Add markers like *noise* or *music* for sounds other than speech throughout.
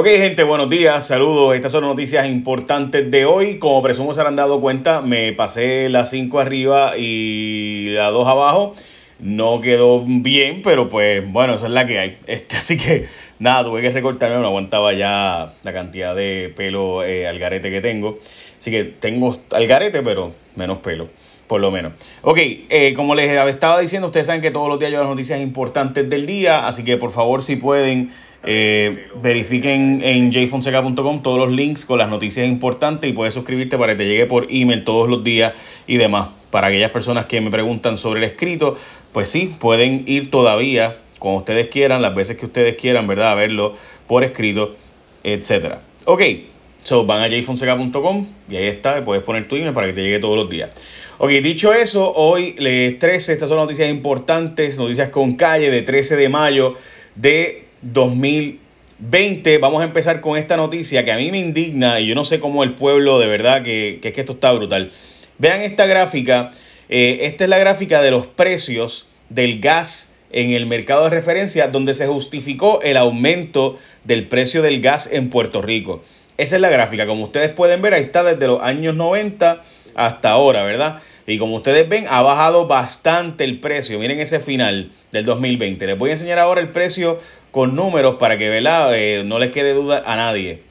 Ok, gente, buenos días, saludos. Estas son noticias importantes de hoy. Como presumo se han dado cuenta, me pasé las 5 arriba y las 2 abajo. No quedó bien, pero pues bueno, esa es la que hay. *laughs* Este, así que nada, tuve que recortarme, no aguantaba ya la cantidad de pelo eh, al garete que tengo. Así que tengo al garete, pero menos pelo por lo menos. Ok, eh, como les estaba diciendo, ustedes saben que todos los días yo las noticias importantes del día, así que por favor si pueden eh, verifiquen en jfonseca.com todos los links con las noticias importantes y puedes suscribirte para que te llegue por email todos los días y demás. Para aquellas personas que me preguntan sobre el escrito, pues sí, pueden ir todavía, como ustedes quieran, las veces que ustedes quieran, ¿verdad? A verlo por escrito, etcétera. Ok, so van a jfonseca.com y ahí está, puedes poner tu email para que te llegue todos los días. Ok, dicho eso, hoy les 13, estas son noticias importantes, noticias con calle de 13 de mayo de 2020. Vamos a empezar con esta noticia que a mí me indigna y yo no sé cómo el pueblo de verdad que, que es que esto está brutal. Vean esta gráfica. Eh, esta es la gráfica de los precios del gas en el mercado de referencia donde se justificó el aumento del precio del gas en Puerto Rico. Esa es la gráfica. Como ustedes pueden ver, ahí está desde los años 90 hasta ahora, ¿verdad? Y como ustedes ven, ha bajado bastante el precio. Miren ese final del 2020. Les voy a enseñar ahora el precio con números para que eh, no les quede duda a nadie.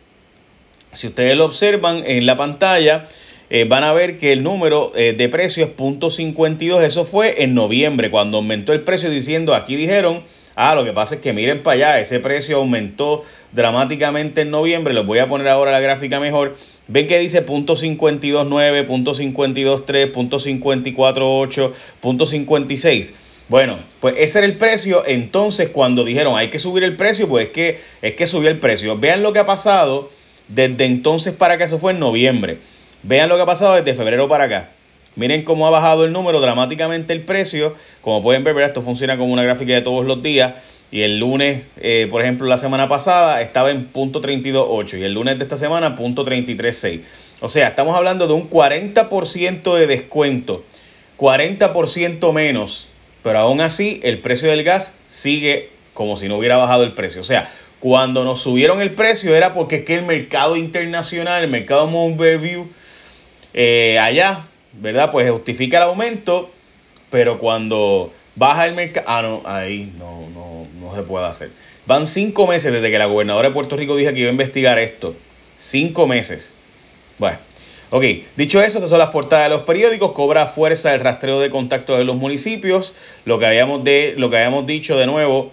Si ustedes lo observan en la pantalla, eh, van a ver que el número eh, de precio es .52. Eso fue en noviembre, cuando aumentó el precio diciendo, aquí dijeron, ah, lo que pasa es que miren para allá, ese precio aumentó dramáticamente en noviembre. Les voy a poner ahora la gráfica mejor Ven que dice .529, .523, .548, .56. Bueno, pues ese era el precio. Entonces, cuando dijeron hay que subir el precio, pues es que, es que subió el precio. Vean lo que ha pasado desde entonces para que eso fue en noviembre. Vean lo que ha pasado desde febrero para acá. Miren cómo ha bajado el número dramáticamente el precio. Como pueden ver, esto funciona como una gráfica de todos los días. Y el lunes, eh, por ejemplo, la semana pasada estaba en punto .32.8 y el lunes de esta semana punto .33.6. O sea, estamos hablando de un 40% de descuento, 40% menos, pero aún así el precio del gas sigue como si no hubiera bajado el precio. O sea, cuando nos subieron el precio era porque que el mercado internacional, el mercado Moonbear View, eh, allá, ¿verdad? Pues justifica el aumento, pero cuando baja el mercado. Ah, no, ahí no, no, no se puede hacer. Van cinco meses desde que la gobernadora de Puerto Rico dijo que iba a investigar esto. Cinco meses. Bueno, ok. Dicho eso, estas son las portadas de los periódicos. Cobra fuerza el rastreo de contactos de los municipios. Lo que habíamos, de, lo que habíamos dicho de nuevo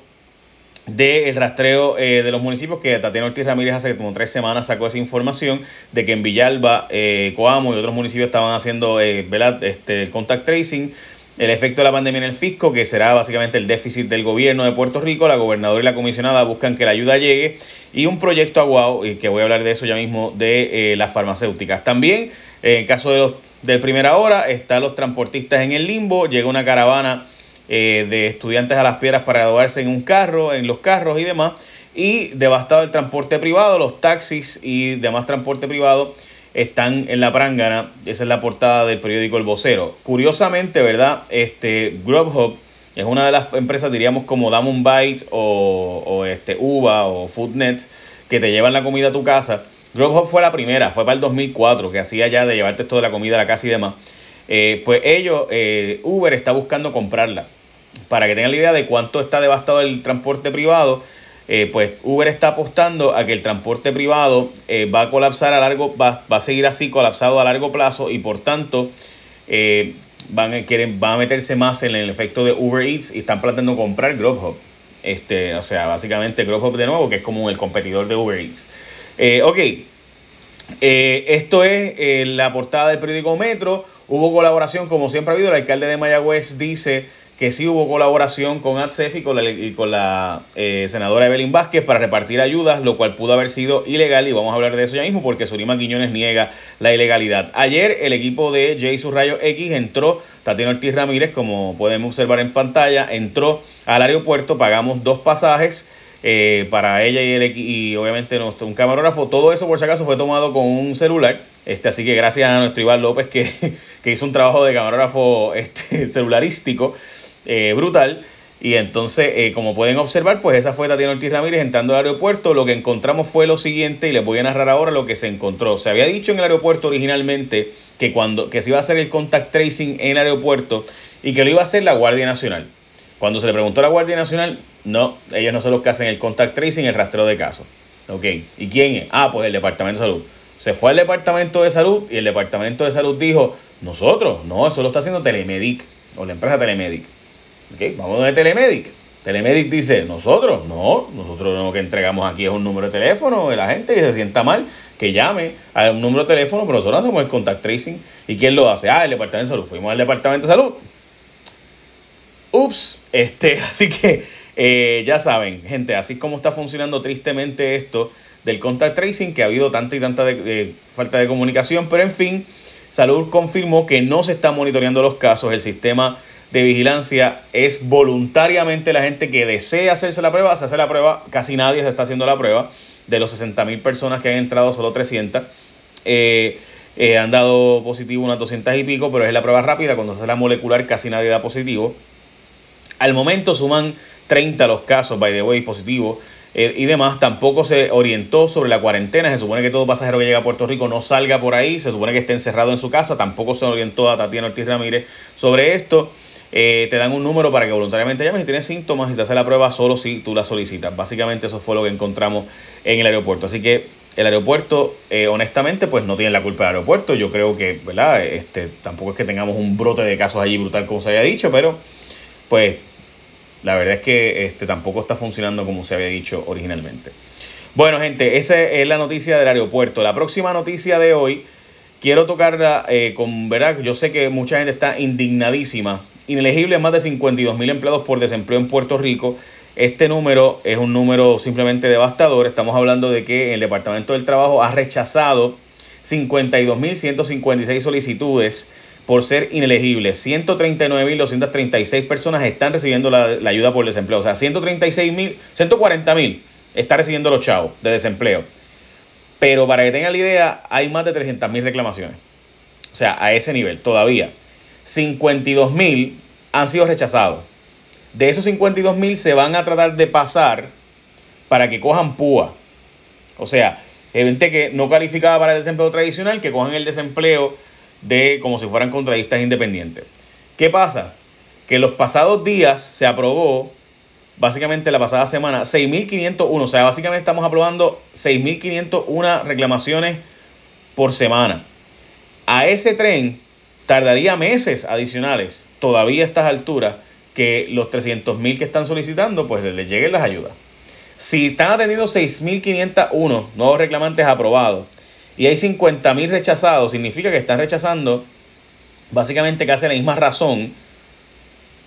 del rastreo eh, de los municipios que Tatiana Ortiz Ramírez hace como tres semanas sacó esa información de que en Villalba, eh, Coamo y otros municipios estaban haciendo eh, Este, el contact tracing el efecto de la pandemia en el fisco, que será básicamente el déficit del gobierno de Puerto Rico. La gobernadora y la comisionada buscan que la ayuda llegue. Y un proyecto aguado, que voy a hablar de eso ya mismo, de eh, las farmacéuticas. También, en el caso de los de primera hora, están los transportistas en el limbo. Llega una caravana eh, de estudiantes a las piedras para graduarse en un carro, en los carros y demás. Y devastado el transporte privado, los taxis y demás transporte privado están en la prangana. Esa es la portada del periódico El Vocero. Curiosamente, ¿verdad? Este Grubhub es una de las empresas, diríamos, como Diamond Bite o, o este, Uva o Foodnet, que te llevan la comida a tu casa. Grubhub fue la primera, fue para el 2004, que hacía ya de llevarte toda la comida a la casa y demás. Eh, pues ellos, eh, Uber está buscando comprarla. Para que tengan la idea de cuánto está devastado el transporte privado eh, pues Uber está apostando a que el transporte privado eh, va a colapsar a largo, va, va, a seguir así colapsado a largo plazo y por tanto eh, van, quieren, van a meterse más en el efecto de Uber Eats y están planteando comprar Grubhub. Este, o sea, básicamente Grubhub de nuevo, que es como el competidor de Uber Eats. ok, esto es la portada del periódico Metro. Hubo colaboración, como siempre ha habido. El alcalde de Mayagüez dice que sí hubo colaboración con ATSEF y con la, eh, senadora Evelyn Vázquez para repartir ayudas, lo cual pudo haber sido ilegal y vamos a hablar de eso ya mismo porque Surima Quiñones niega la ilegalidad. Ayer el equipo de J Rayo X entró, Tatiana Ortiz Ramírez, como podemos observar en pantalla, entró al aeropuerto, pagamos dos pasajes. Eh, para ella y, el, y obviamente nuestro, un camarógrafo. Todo eso, por si acaso, fue tomado con un celular. Este, así que gracias a nuestro Iván López que, *laughs* que hizo un trabajo de camarógrafo este, *laughs* celularístico. Eh, brutal. Y entonces, eh, como pueden observar, pues esa fue Tatiana Ortiz Ramírez entrando al aeropuerto. Lo que encontramos fue lo siguiente, y les voy a narrar ahora lo que se encontró. Se había dicho en el aeropuerto originalmente que, cuando, que se iba a hacer el contact tracing en el aeropuerto y que lo iba a hacer la Guardia Nacional. Cuando se le preguntó a la Guardia Nacional, no, ellos no son los que hacen el contact tracing, el rastreo de casos. Ok, ¿y quién es? Ah, pues el Departamento de Salud. Se fue al Departamento de Salud y el Departamento de Salud dijo, nosotros, no, eso lo está haciendo Telemedic o la empresa Telemedic. Ok, vamos a Telemedic. Telemedic dice, nosotros, no, nosotros lo que entregamos aquí es un número de teléfono de la gente que se sienta mal, que llame a un número de teléfono, pero nosotros hacemos el contact tracing. ¿Y quién lo hace? Ah, el Departamento de Salud. Fuimos al Departamento de Salud. Ups, este, *laughs* así que eh, ya saben, gente, así como está funcionando tristemente esto del contact tracing, que ha habido tanta y tanta falta de comunicación, pero en fin, Salud confirmó que no se están monitoreando los casos, el sistema de vigilancia es voluntariamente la gente que desea hacerse la prueba, se hace la prueba, casi nadie se está haciendo la prueba, de los 60 mil personas que han entrado, solo 300. Eh, eh, han dado positivo unas 200 y pico, pero es la prueba rápida. Cuando se hace la molecular, casi nadie da positivo. Al momento suman 30 los casos, by the way, positivos eh, y demás. Tampoco se orientó sobre la cuarentena. Se supone que todo pasajero que llega a Puerto Rico no salga por ahí. Se supone que esté encerrado en su casa. Tampoco se orientó a Tatiana Ortiz Ramírez sobre esto. Eh, te dan un número para que voluntariamente llames si tienes síntomas y te hace la prueba solo si tú la solicitas. Básicamente eso fue lo que encontramos en el aeropuerto. Así que el aeropuerto, eh, honestamente, pues no tiene la culpa del aeropuerto. Yo creo que, ¿verdad? Este, tampoco es que tengamos un brote de casos allí brutal como se había dicho, pero pues la verdad es que este, tampoco está funcionando como se había dicho originalmente. Bueno, gente, esa es la noticia del aeropuerto. La próxima noticia de hoy, quiero tocarla eh, con, ¿verdad? Yo sé que mucha gente está indignadísima. Inelegibles más de 52 mil empleados por desempleo en Puerto Rico. Este número es un número simplemente devastador. Estamos hablando de que el Departamento del Trabajo ha rechazado 52.156 solicitudes por ser inelegibles. 139.236 personas están recibiendo la, ayuda por desempleo. O sea, 136.000, 140.000 están recibiendo los chavos de desempleo. Pero para que tengan la idea, hay más de 300.000 reclamaciones. O sea, a ese nivel todavía. 52.000 han sido rechazados. De esos 52.000 se van a tratar de pasar para que cojan púa. O sea, gente que no calificaba para el desempleo tradicional, que cojan el desempleo de como si fueran contratistas independientes. ¿Qué pasa? Que los pasados días se aprobó, básicamente la pasada semana, 6.501, o sea, básicamente estamos aprobando 6.501 reclamaciones por semana. A ese tren tardaría meses adicionales, todavía a estas alturas, que los 300.000 que están solicitando, pues les lleguen las ayudas. Si están atendiendo 6.501 nuevos reclamantes aprobados y hay 50.000 rechazados, significa que están rechazando básicamente casi la misma razón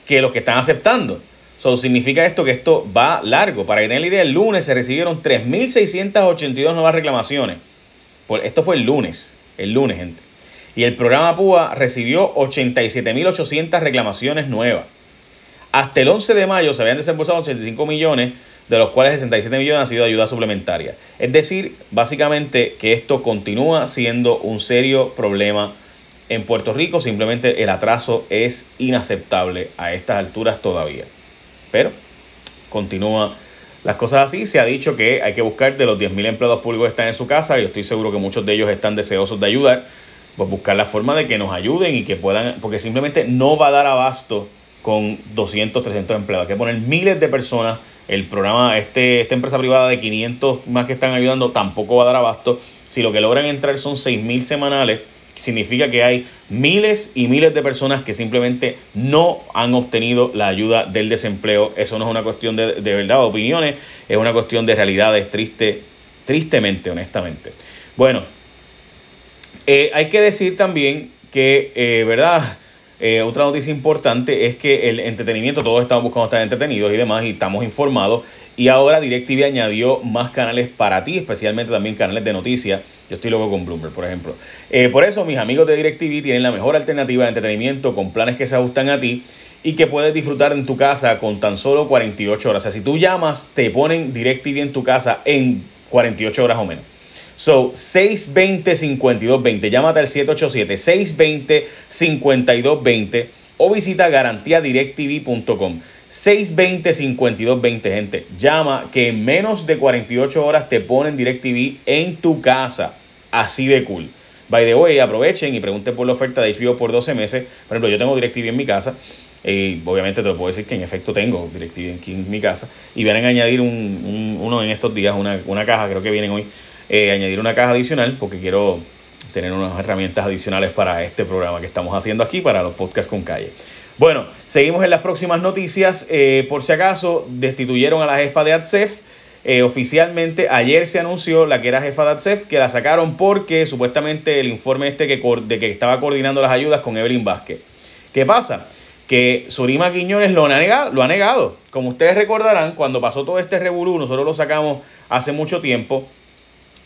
que los que están aceptando. Eso significa esto que esto va largo. Para que tengan la idea, el lunes se recibieron 3.682 nuevas reclamaciones. esto fue el lunes, el lunes, gente. Y el programa PUA recibió 87.800 reclamaciones nuevas. Hasta el 11 de mayo se habían desembolsado 85 millones de los cuales 67 millones han sido ayuda suplementaria. Es decir, básicamente que esto continúa siendo un serio problema en Puerto Rico, simplemente el atraso es inaceptable a estas alturas todavía. Pero continúa las cosas así. Se ha dicho que hay que buscar de los 10.000 empleados públicos que están en su casa, y estoy seguro que muchos de ellos están deseosos de ayudar, pues buscar la forma de que nos ayuden y que puedan, porque simplemente no va a dar abasto con 200, 300 empleados. Hay que poner miles de personas el programa, este, esta empresa privada de 500 más que están ayudando tampoco va a dar abasto. Si lo que logran entrar son 6.000 semanales, significa que hay miles y miles de personas que simplemente no han obtenido la ayuda del desempleo. Eso no es una cuestión de, de verdad o opiniones, es una cuestión de realidades, triste, tristemente, honestamente. Bueno, eh, hay que decir también que, eh, ¿verdad? Eh, otra noticia importante es que el entretenimiento, todos estamos buscando estar entretenidos y demás, y estamos informados. Y ahora DirecTV añadió más canales para ti, especialmente también canales de noticias. Yo estoy loco con Bloomberg, por ejemplo. Por eso, mis amigos de DirecTV tienen la mejor alternativa de entretenimiento con planes que se ajustan a ti y que puedes disfrutar en tu casa con tan solo 48 horas. O sea, si tú llamas, te ponen DirecTV en tu casa en 48 horas o menos. So, 620-5220. Llámate al 787-620-5220 o visita garantiadirectv.com. 620-5220, gente. Llama que en menos de 48 horas te ponen DirecTV en tu casa. Así de cool. By the way, aprovechen y pregunten por la oferta de HBO por 12 meses. Por ejemplo, yo tengo DirecTV en mi casa. Y obviamente te puedo decir que en efecto tengo DirecTV aquí en mi casa. Y vienen a añadir un, uno en estos días, una, una, caja, creo que vienen hoy, eh, añadir una caja adicional porque quiero tener unas herramientas adicionales para este programa que estamos haciendo aquí, para los podcasts con calle. Bueno, seguimos en las próximas noticias. Eh, por si acaso, destituyeron a la jefa de ADSEF. Eh, oficialmente ayer se anunció la que era jefa de ADSEF que la sacaron porque supuestamente el informe este que, de que estaba coordinando las ayudas con Evelyn Vázquez. ¿Qué pasa? Que Surima Quiñones lo ha, negado, lo ha negado. Como ustedes recordarán, cuando pasó todo este revolú, nosotros lo sacamos hace mucho tiempo,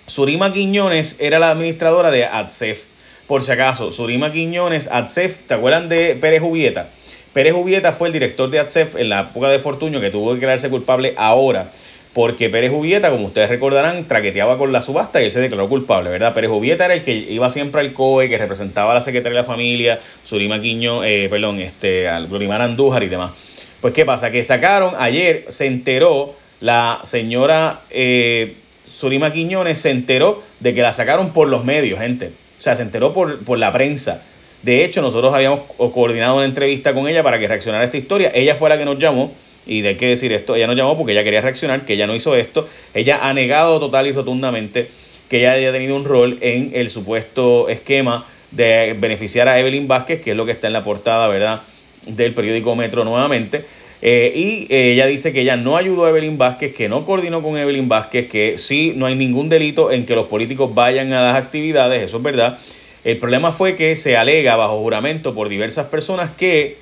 Surima Quiñones era la administradora de ADSEF. Por si acaso, Surima Quiñones, ADSEF, ¿te acuerdan de Pérez Jubieta? Pérez Jubieta fue el director de ADSEF en la época de Fortuño que tuvo que quedarse culpable ahora. Porque Pérez Jubieta, como ustedes recordarán, traqueteaba con la subasta y él se declaró culpable, ¿verdad? Pérez Jubieta era el que iba siempre al COE, que representaba a la Secretaría de la Familia, Surima Quiño, eh, perdón, este, al Glorimar Andújar y demás. Pues, ¿qué pasa? Que sacaron, ayer se enteró la señora eh, Surima Quiñones se enteró de que la sacaron por los medios, gente. O sea, se enteró por, por la prensa. De hecho, nosotros habíamos coordinado una entrevista con ella para que reaccionara a esta historia. Ella fue la que nos llamó. Y de qué decir esto, ella nos llamó porque ella quería reaccionar, que ella no hizo esto. Ella ha negado total y rotundamente que ella haya tenido un rol en el supuesto esquema de beneficiar a Evelyn Vázquez, que es lo que está en la portada, ¿verdad? Del periódico Metro nuevamente. Eh, y eh, ella dice que ella no ayudó a Evelyn Vázquez, que no coordinó con Evelyn Vázquez, que sí, no hay ningún delito en que los políticos vayan a las actividades, eso es verdad. El problema fue que se alega bajo juramento por diversas personas que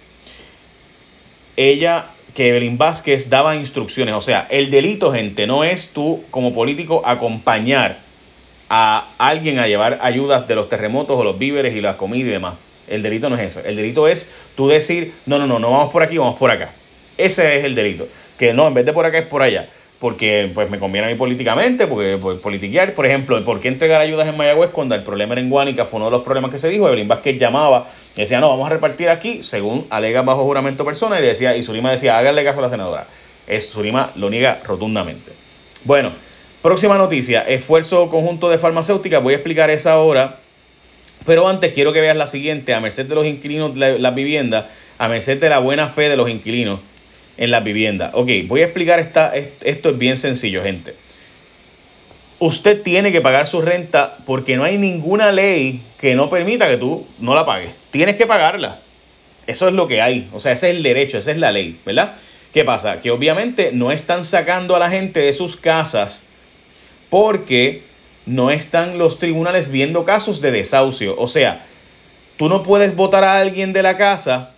ella, que Evelyn Vázquez daba instrucciones. O sea, el delito, gente, no es tú como político acompañar a alguien a llevar ayudas de los terremotos o los víveres y la comida y demás. El delito no es eso. El delito es tú decir, no, no, no, no vamos por aquí, vamos por acá. Ese es el delito. Que no, en vez de por acá es por allá. Porque pues me conviene a mí políticamente, porque pues, politiquear, por ejemplo, ¿por qué entregar ayudas en Mayagüez cuando el problema era en Guánica? Fue uno de los problemas que se dijo. Evelyn Vázquez llamaba y decía, no, vamos a repartir aquí, según alega bajo juramento persona, y decía, y Surima decía, háganle caso a la senadora. Es, lo niega rotundamente. Bueno, próxima noticia, esfuerzo conjunto de farmacéutica, voy a explicar esa ahora. Pero antes quiero que veas la siguiente, a merced de los inquilinos las viviendas, a merced de la buena fe de los inquilinos en las viviendas. Ok, voy a explicar esta, esto es bien sencillo, gente. Usted tiene que pagar su renta porque no hay ninguna ley que no permita que tú no la pagues. Tienes que pagarla. Eso es lo que hay. O sea, ese es el derecho, esa es la ley, ¿verdad? ¿Qué pasa? Que obviamente no están sacando a la gente de sus casas porque no están los tribunales viendo casos de desahucio. O sea, tú no puedes votar a alguien de la casa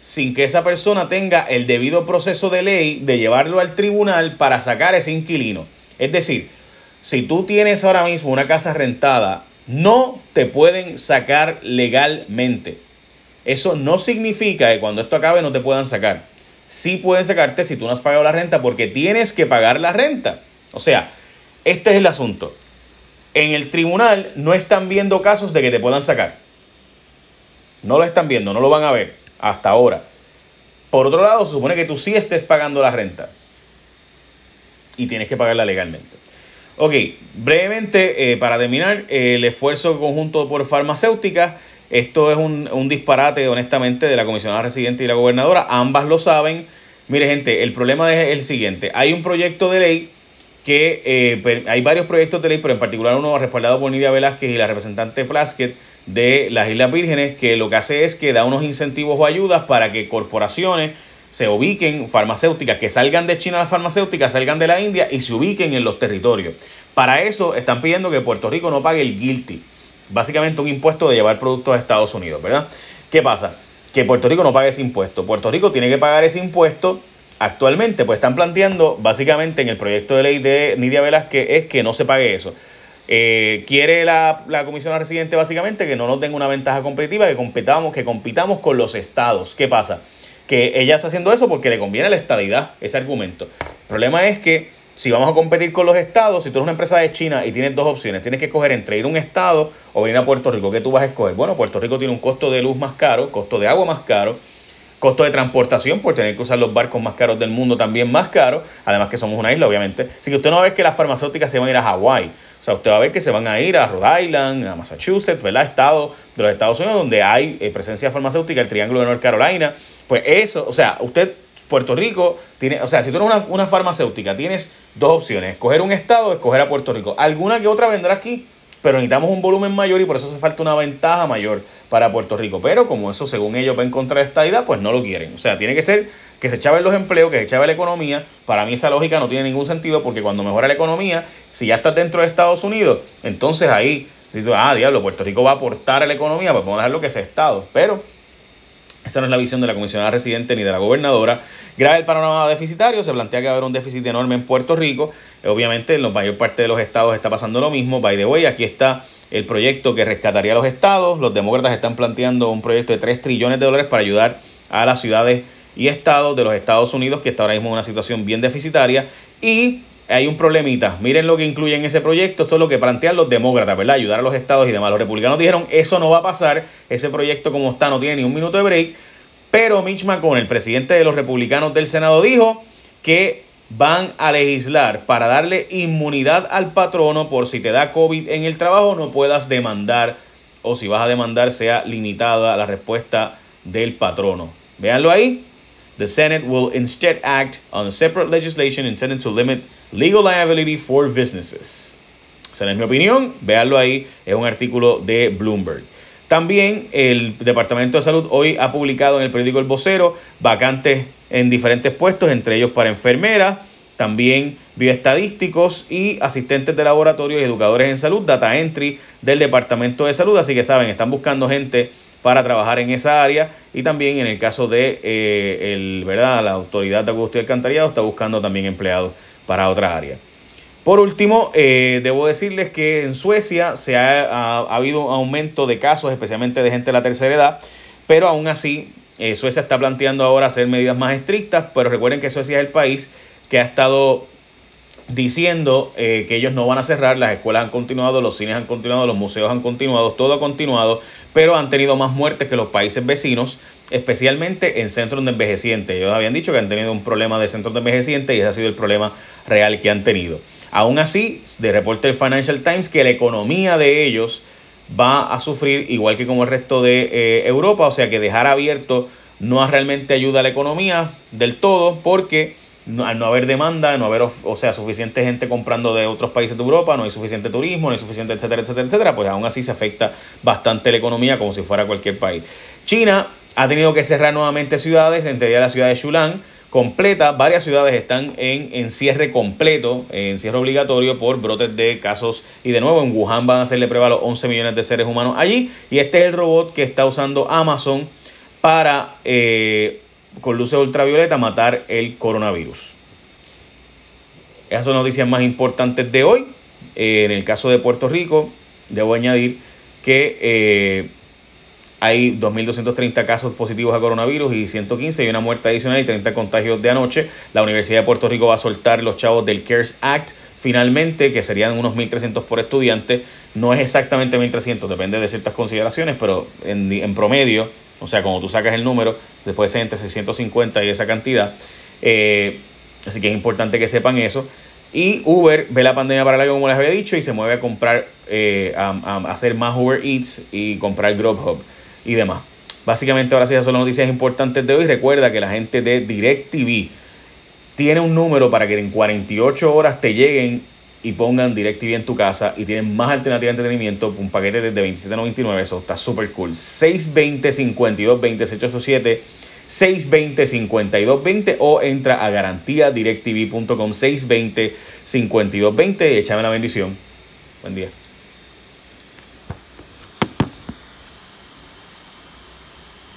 sin que esa persona tenga el debido proceso de ley de llevarlo al tribunal para sacar ese inquilino. Es decir, si tú tienes ahora mismo una casa rentada, no te pueden sacar legalmente. Eso no significa que cuando esto acabe no te puedan sacar. Sí pueden sacarte si tú no has pagado la renta porque tienes que pagar la renta. O sea, este es el asunto. En el tribunal no están viendo casos de que te puedan sacar. No lo están viendo, no lo van a ver hasta ahora. Por otro lado, se supone que tú sí estés pagando la renta y tienes que pagarla legalmente. Ok, brevemente, eh, para terminar, el esfuerzo conjunto por farmacéuticas, esto es un, disparate, honestamente, de la comisionada residente y la gobernadora, ambas lo saben. Mire, gente, el problema es el siguiente, hay un proyecto de ley que eh, hay varios proyectos de ley, pero en particular uno respaldado por Nidia Velázquez y la representante Plaskett, de las Islas Vírgenes, que lo que hace es que da unos incentivos o ayudas para que corporaciones se ubiquen, farmacéuticas, que salgan de China las farmacéuticas, salgan de la India y se ubiquen en los territorios. Para eso están pidiendo que Puerto Rico no pague el guilty, básicamente un impuesto de llevar productos a Estados Unidos, ¿verdad? ¿Qué pasa? Que Puerto Rico no pague ese impuesto. Puerto Rico tiene que pagar ese impuesto actualmente, pues están planteando básicamente en el proyecto de ley de Nidia Velázquez es que no se pague eso. Eh, quiere la, la, comisión residente básicamente que no nos den una ventaja competitiva, que compitamos, que compitamos con los estados. ¿Qué pasa? Que ella está haciendo eso porque le conviene la estadidad, ese argumento. El problema es que si vamos a competir con los estados, si tú eres una empresa de China y tienes dos opciones, tienes que escoger entre ir a un estado o venir a Puerto Rico, ¿qué tú vas a escoger? Bueno, Puerto Rico tiene un costo de luz más caro, costo de agua más caro, Costo de transportación por tener que usar los barcos más caros del mundo también más caros. Además que somos una isla, obviamente. Así que usted no va a ver que las farmacéuticas se van a ir a Hawái. O sea, usted va a ver que se van a ir a Rhode Island, a Massachusetts, ¿verdad? Estado de los Estados Unidos donde hay eh, presencia farmacéutica, el Triángulo de North Carolina. Pues eso, o sea, usted Puerto Rico tiene, o sea, si tú eres una, una, farmacéutica, tienes dos opciones, escoger un estado o escoger a Puerto Rico. Alguna que otra vendrá aquí, pero necesitamos un volumen mayor y por eso hace falta una ventaja mayor para Puerto Rico. Pero como eso, según ellos, va en contra de esta idea, pues no lo quieren. O sea, tiene que ser que se echaben los empleos, que se echave la economía. Para mí esa lógica no tiene ningún sentido porque cuando mejora la economía, si ya estás dentro de Estados Unidos, entonces ahí, dices, ah, diablo, Puerto Rico va a aportar a la economía, pues vamos a dejarlo que sea Estado. Pero esa no es la visión de la comisionada residente ni de la gobernadora. Grave el panorama deficitario, se plantea que va a haber un déficit enorme en Puerto Rico. Obviamente, en la mayor parte de los estados está pasando lo mismo. By the way, aquí está el proyecto que rescataría a los estados. Los demócratas están planteando un proyecto de 3 trillones de dólares para ayudar a las ciudades y estados de los Estados Unidos, que está ahora mismo en una situación bien deficitaria. Y hay un problemita. Miren lo que incluye en ese proyecto. Esto es lo que plantean los demócratas, ¿verdad? Ayudar a los estados y demás. Los republicanos dijeron, eso no va a pasar. Ese proyecto como está no tiene ni un minuto de break. Pero Mitch McConnell, el presidente de los republicanos del Senado, dijo que van a legislar para darle inmunidad al patrono por si te da COVID en el trabajo no puedas demandar o si vas a demandar sea limitada la respuesta del patrono. Véanlo ahí. The Senate will instead act on separate legislation intended to limit legal liability for businesses. O sea, en mi opinión, véanlo ahí, es un artículo de Bloomberg. También el Departamento de Salud hoy ha publicado en el periódico El Vocero vacantes en diferentes puestos, entre ellos para enfermeras, también bioestadísticos y asistentes de laboratorio y educadores en salud, data entry del Departamento de Salud. Así que saben, están buscando gente para trabajar en esa área y también en el caso de eh, el, ¿verdad? la autoridad de acueducto y alcantarillado está buscando también empleados para otra área. Por último, eh, debo decirles que en Suecia se ha, ha, habido un aumento de casos, especialmente de gente de la tercera edad, pero aún así eh, Suecia está planteando ahora hacer medidas más estrictas, pero recuerden que Suecia es el país que ha estado diciendo eh, que ellos no van a cerrar, las escuelas han continuado, los cines han continuado, los museos han continuado, todo ha continuado, pero han tenido más muertes que los países vecinos, especialmente en centros de envejecientes. Ellos habían dicho que han tenido un problema de centros de envejecientes y ese ha sido el problema real que han tenido. Aún así, de reporte del Financial Times, que la economía de ellos va a sufrir igual que como el resto de eh, Europa, o sea que dejar abierto no realmente ayuda a la economía del todo porque al no haber demanda, no haber, o sea, suficiente gente comprando de otros países de Europa, no hay suficiente turismo, no hay suficiente, etcétera, etcétera, etcétera, pues aún así se afecta bastante la economía como si fuera cualquier país. China ha tenido que cerrar nuevamente ciudades, entre ellas la ciudad de Shulan, completa, varias ciudades están en encierre completo, en cierre obligatorio por brotes de casos. Y de nuevo en Wuhan van a hacerle prueba a los 11 millones de seres humanos allí. Y este es el robot que está usando Amazon para eh, con luces ultravioleta matar el coronavirus. Esas son noticias más importantes de hoy. Eh, en el caso de Puerto Rico, debo añadir que eh, hay 2.230 casos positivos a coronavirus y 115 y una muerte adicional y 30 contagios de anoche. La Universidad de Puerto Rico va a soltar los chavos del CARES Act finalmente, que serían unos 1.300 por estudiante. No es exactamente 1.300, depende de ciertas consideraciones, pero en, en promedio o sea, cuando tú sacas el número, después ser entre 650 y esa cantidad. Eh, así que es importante que sepan eso. Y Uber ve la pandemia para largo, como les había dicho, y se mueve a comprar, eh, a, hacer más Uber Eats y comprar Grubhub y demás. Básicamente, ahora sí, esas son las noticias importantes de hoy. Recuerda que la gente de DirecTV tiene un número para que en 48 horas te lleguen y pongan DirecTV en tu casa y tienen más alternativas de entretenimiento, un paquete desde 27.99, eso está súper cool. 620 52 20 687 620 5220 o entra a directv.com 620 5220 y échame la bendición. Buen día.